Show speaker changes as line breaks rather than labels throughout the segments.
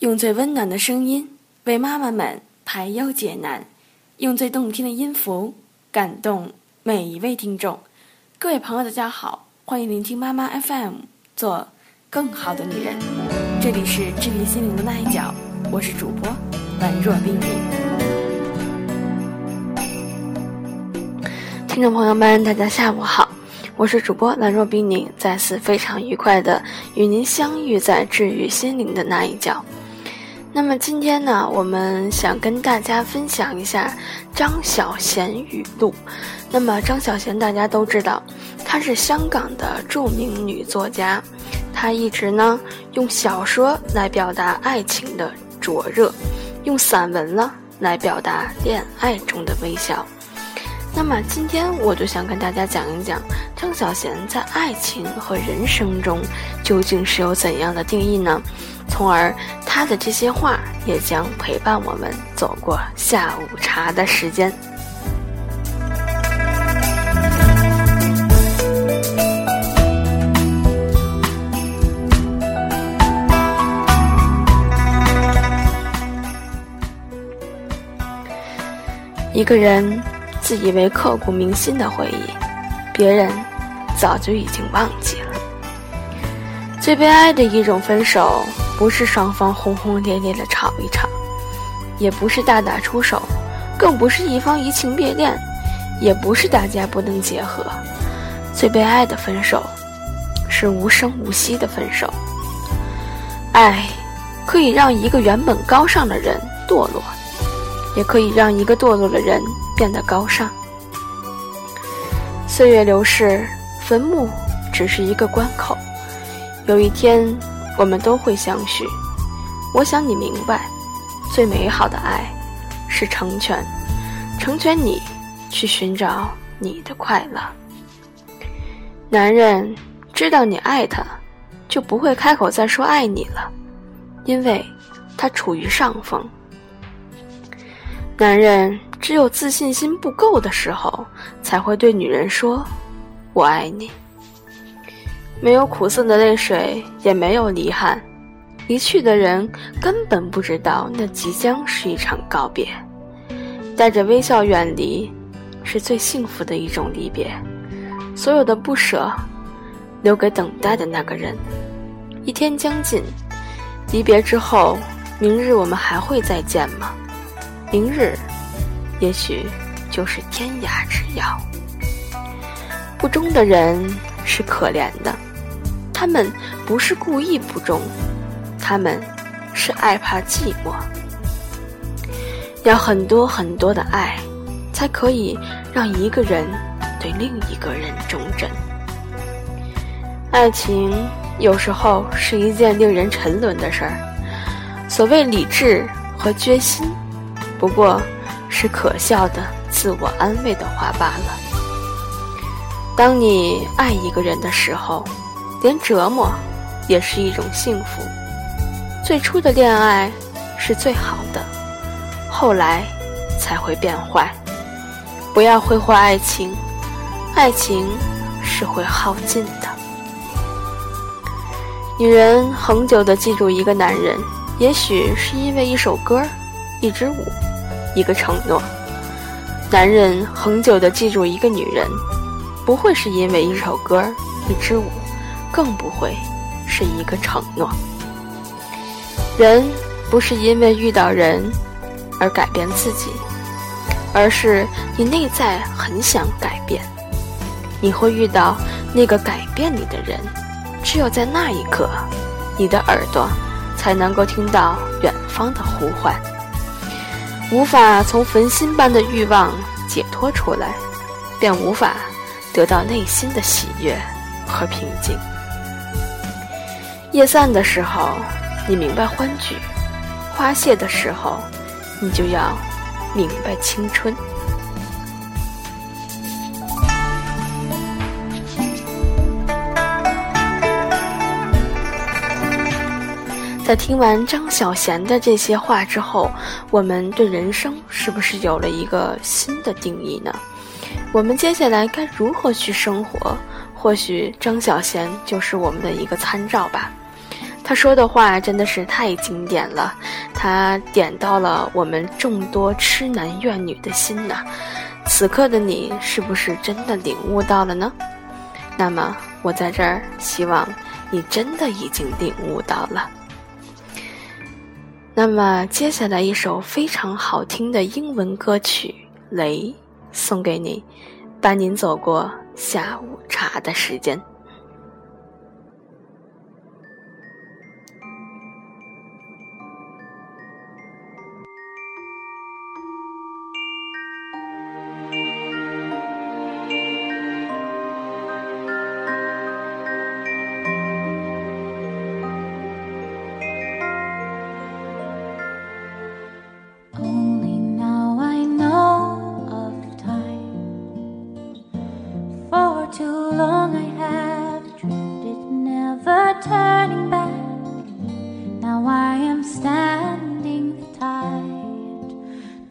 用最温暖的声音为妈妈们排忧解难，用最动听的音符感动每一位听众。各位朋友，大家好，欢迎聆听妈妈 FM，做更好的女人。这里是治愈心灵的那一角，我是主播宛若冰冰。听众朋友们，大家下午好，我是主播兰若冰宁，再次非常愉快的与您相遇在治愈心灵的那一角。那么今天呢，我们想跟大家分享一下张小娴语录。那么张小娴大家都知道，她是香港的著名女作家，她一直呢用小说来表达爱情的灼热，用散文呢来表达恋爱中的微笑。那么今天我就想跟大家讲一讲张小娴在爱情和人生中究竟是有怎样的定义呢？从而他的这些话也将陪伴我们走过下午茶的时间。一个人。自以为刻骨铭心的回忆，别人早就已经忘记了。最悲哀的一种分手，不是双方轰轰烈烈的吵一场，也不是大打出手，更不是一方移情别恋，也不是大家不能结合。最悲哀的分手，是无声无息的分手。爱，可以让一个原本高尚的人堕落，也可以让一个堕落的人。变得高尚。岁月流逝，坟墓只是一个关口。有一天，我们都会相许。我想你明白，最美好的爱是成全，成全你去寻找你的快乐。男人知道你爱他，就不会开口再说爱你了，因为他处于上风。男人。只有自信心不够的时候，才会对女人说：“我爱你。”没有苦涩的泪水，也没有遗憾。离去的人根本不知道，那即将是一场告别。带着微笑远离，是最幸福的一种离别。所有的不舍，留给等待的那个人。一天将近，离别之后，明日我们还会再见吗？明日。也许就是天涯之遥。不忠的人是可怜的，他们不是故意不忠，他们是爱怕寂寞。要很多很多的爱，才可以让一个人对另一个人忠贞。爱情有时候是一件令人沉沦的事儿。所谓理智和决心，不过。是可笑的自我安慰的话罢了。当你爱一个人的时候，连折磨也是一种幸福。最初的恋爱是最好的，后来才会变坏。不要挥霍爱情，爱情是会耗尽的。女人恒久的记住一个男人，也许是因为一首歌，一支舞。一个承诺，男人恒久的记住一个女人，不会是因为一首歌、一支舞，更不会是一个承诺。人不是因为遇到人而改变自己，而是你内在很想改变，你会遇到那个改变你的人。只有在那一刻，你的耳朵才能够听到远方的呼唤。无法从焚心般的欲望解脱出来，便无法得到内心的喜悦和平静。夜散的时候，你明白欢聚；花谢的时候，你就要明白青春。在听完张小娴的这些话之后，我们对人生是不是有了一个新的定义呢？我们接下来该如何去生活？或许张小娴就是我们的一个参照吧。他说的话真的是太经典了，他点到了我们众多痴男怨女的心呐。此刻的你是不是真的领悟到了呢？那么我在这儿希望你真的已经领悟到了。那么接下来一首非常好听的英文歌曲《雷》送给你，伴您走过下午茶的时间。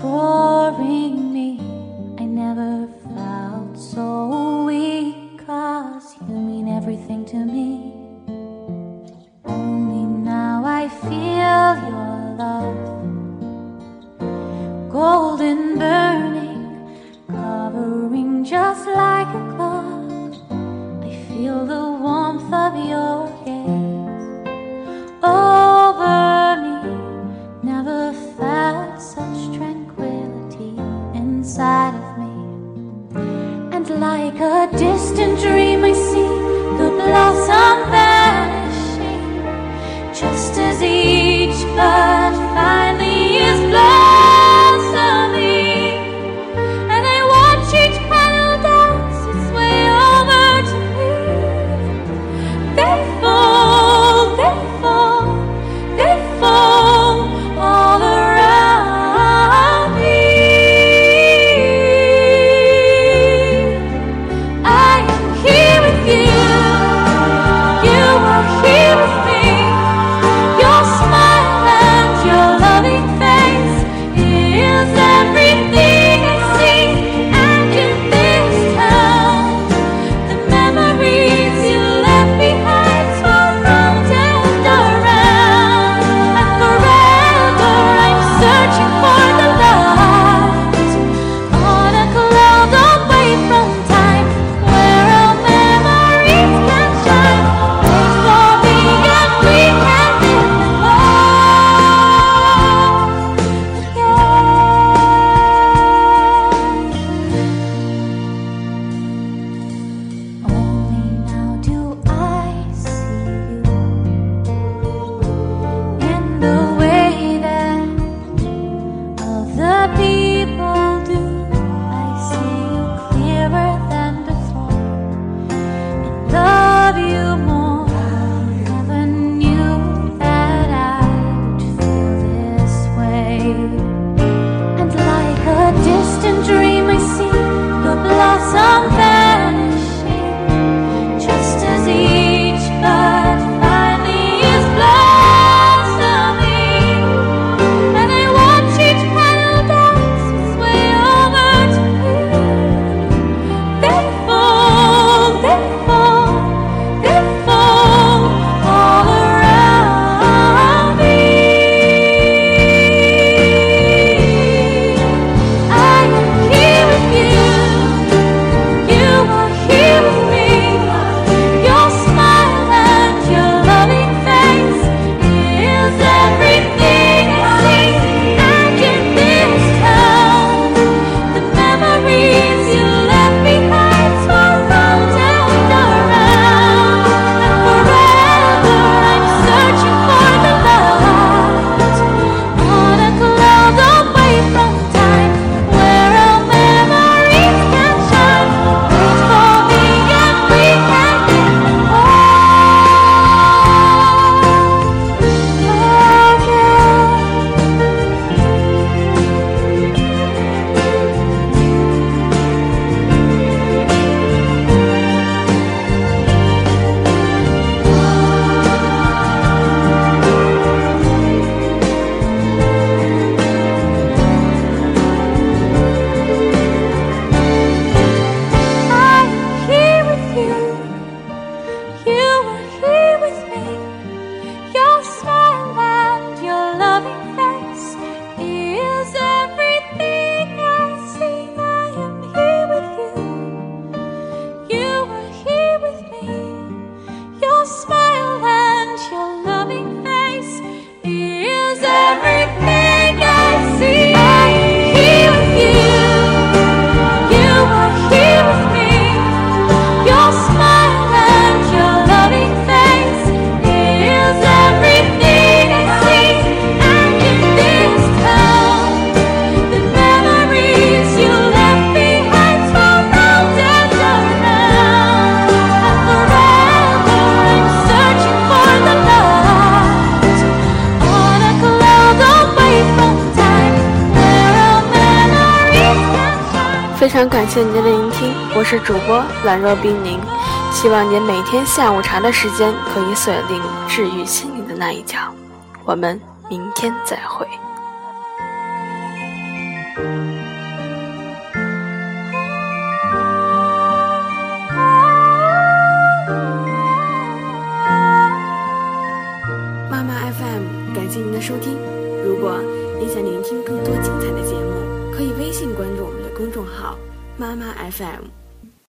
pouring me. I never
felt
so weak, cause you mean everything to me. Only now I feel your love, golden burning, covering just like a glove. I feel the warmth of your
常感谢您的聆听，我是主播兰若冰凝，希望您每天下午茶的时间可以锁定治愈心灵的那一角。我们明天再会。FM”。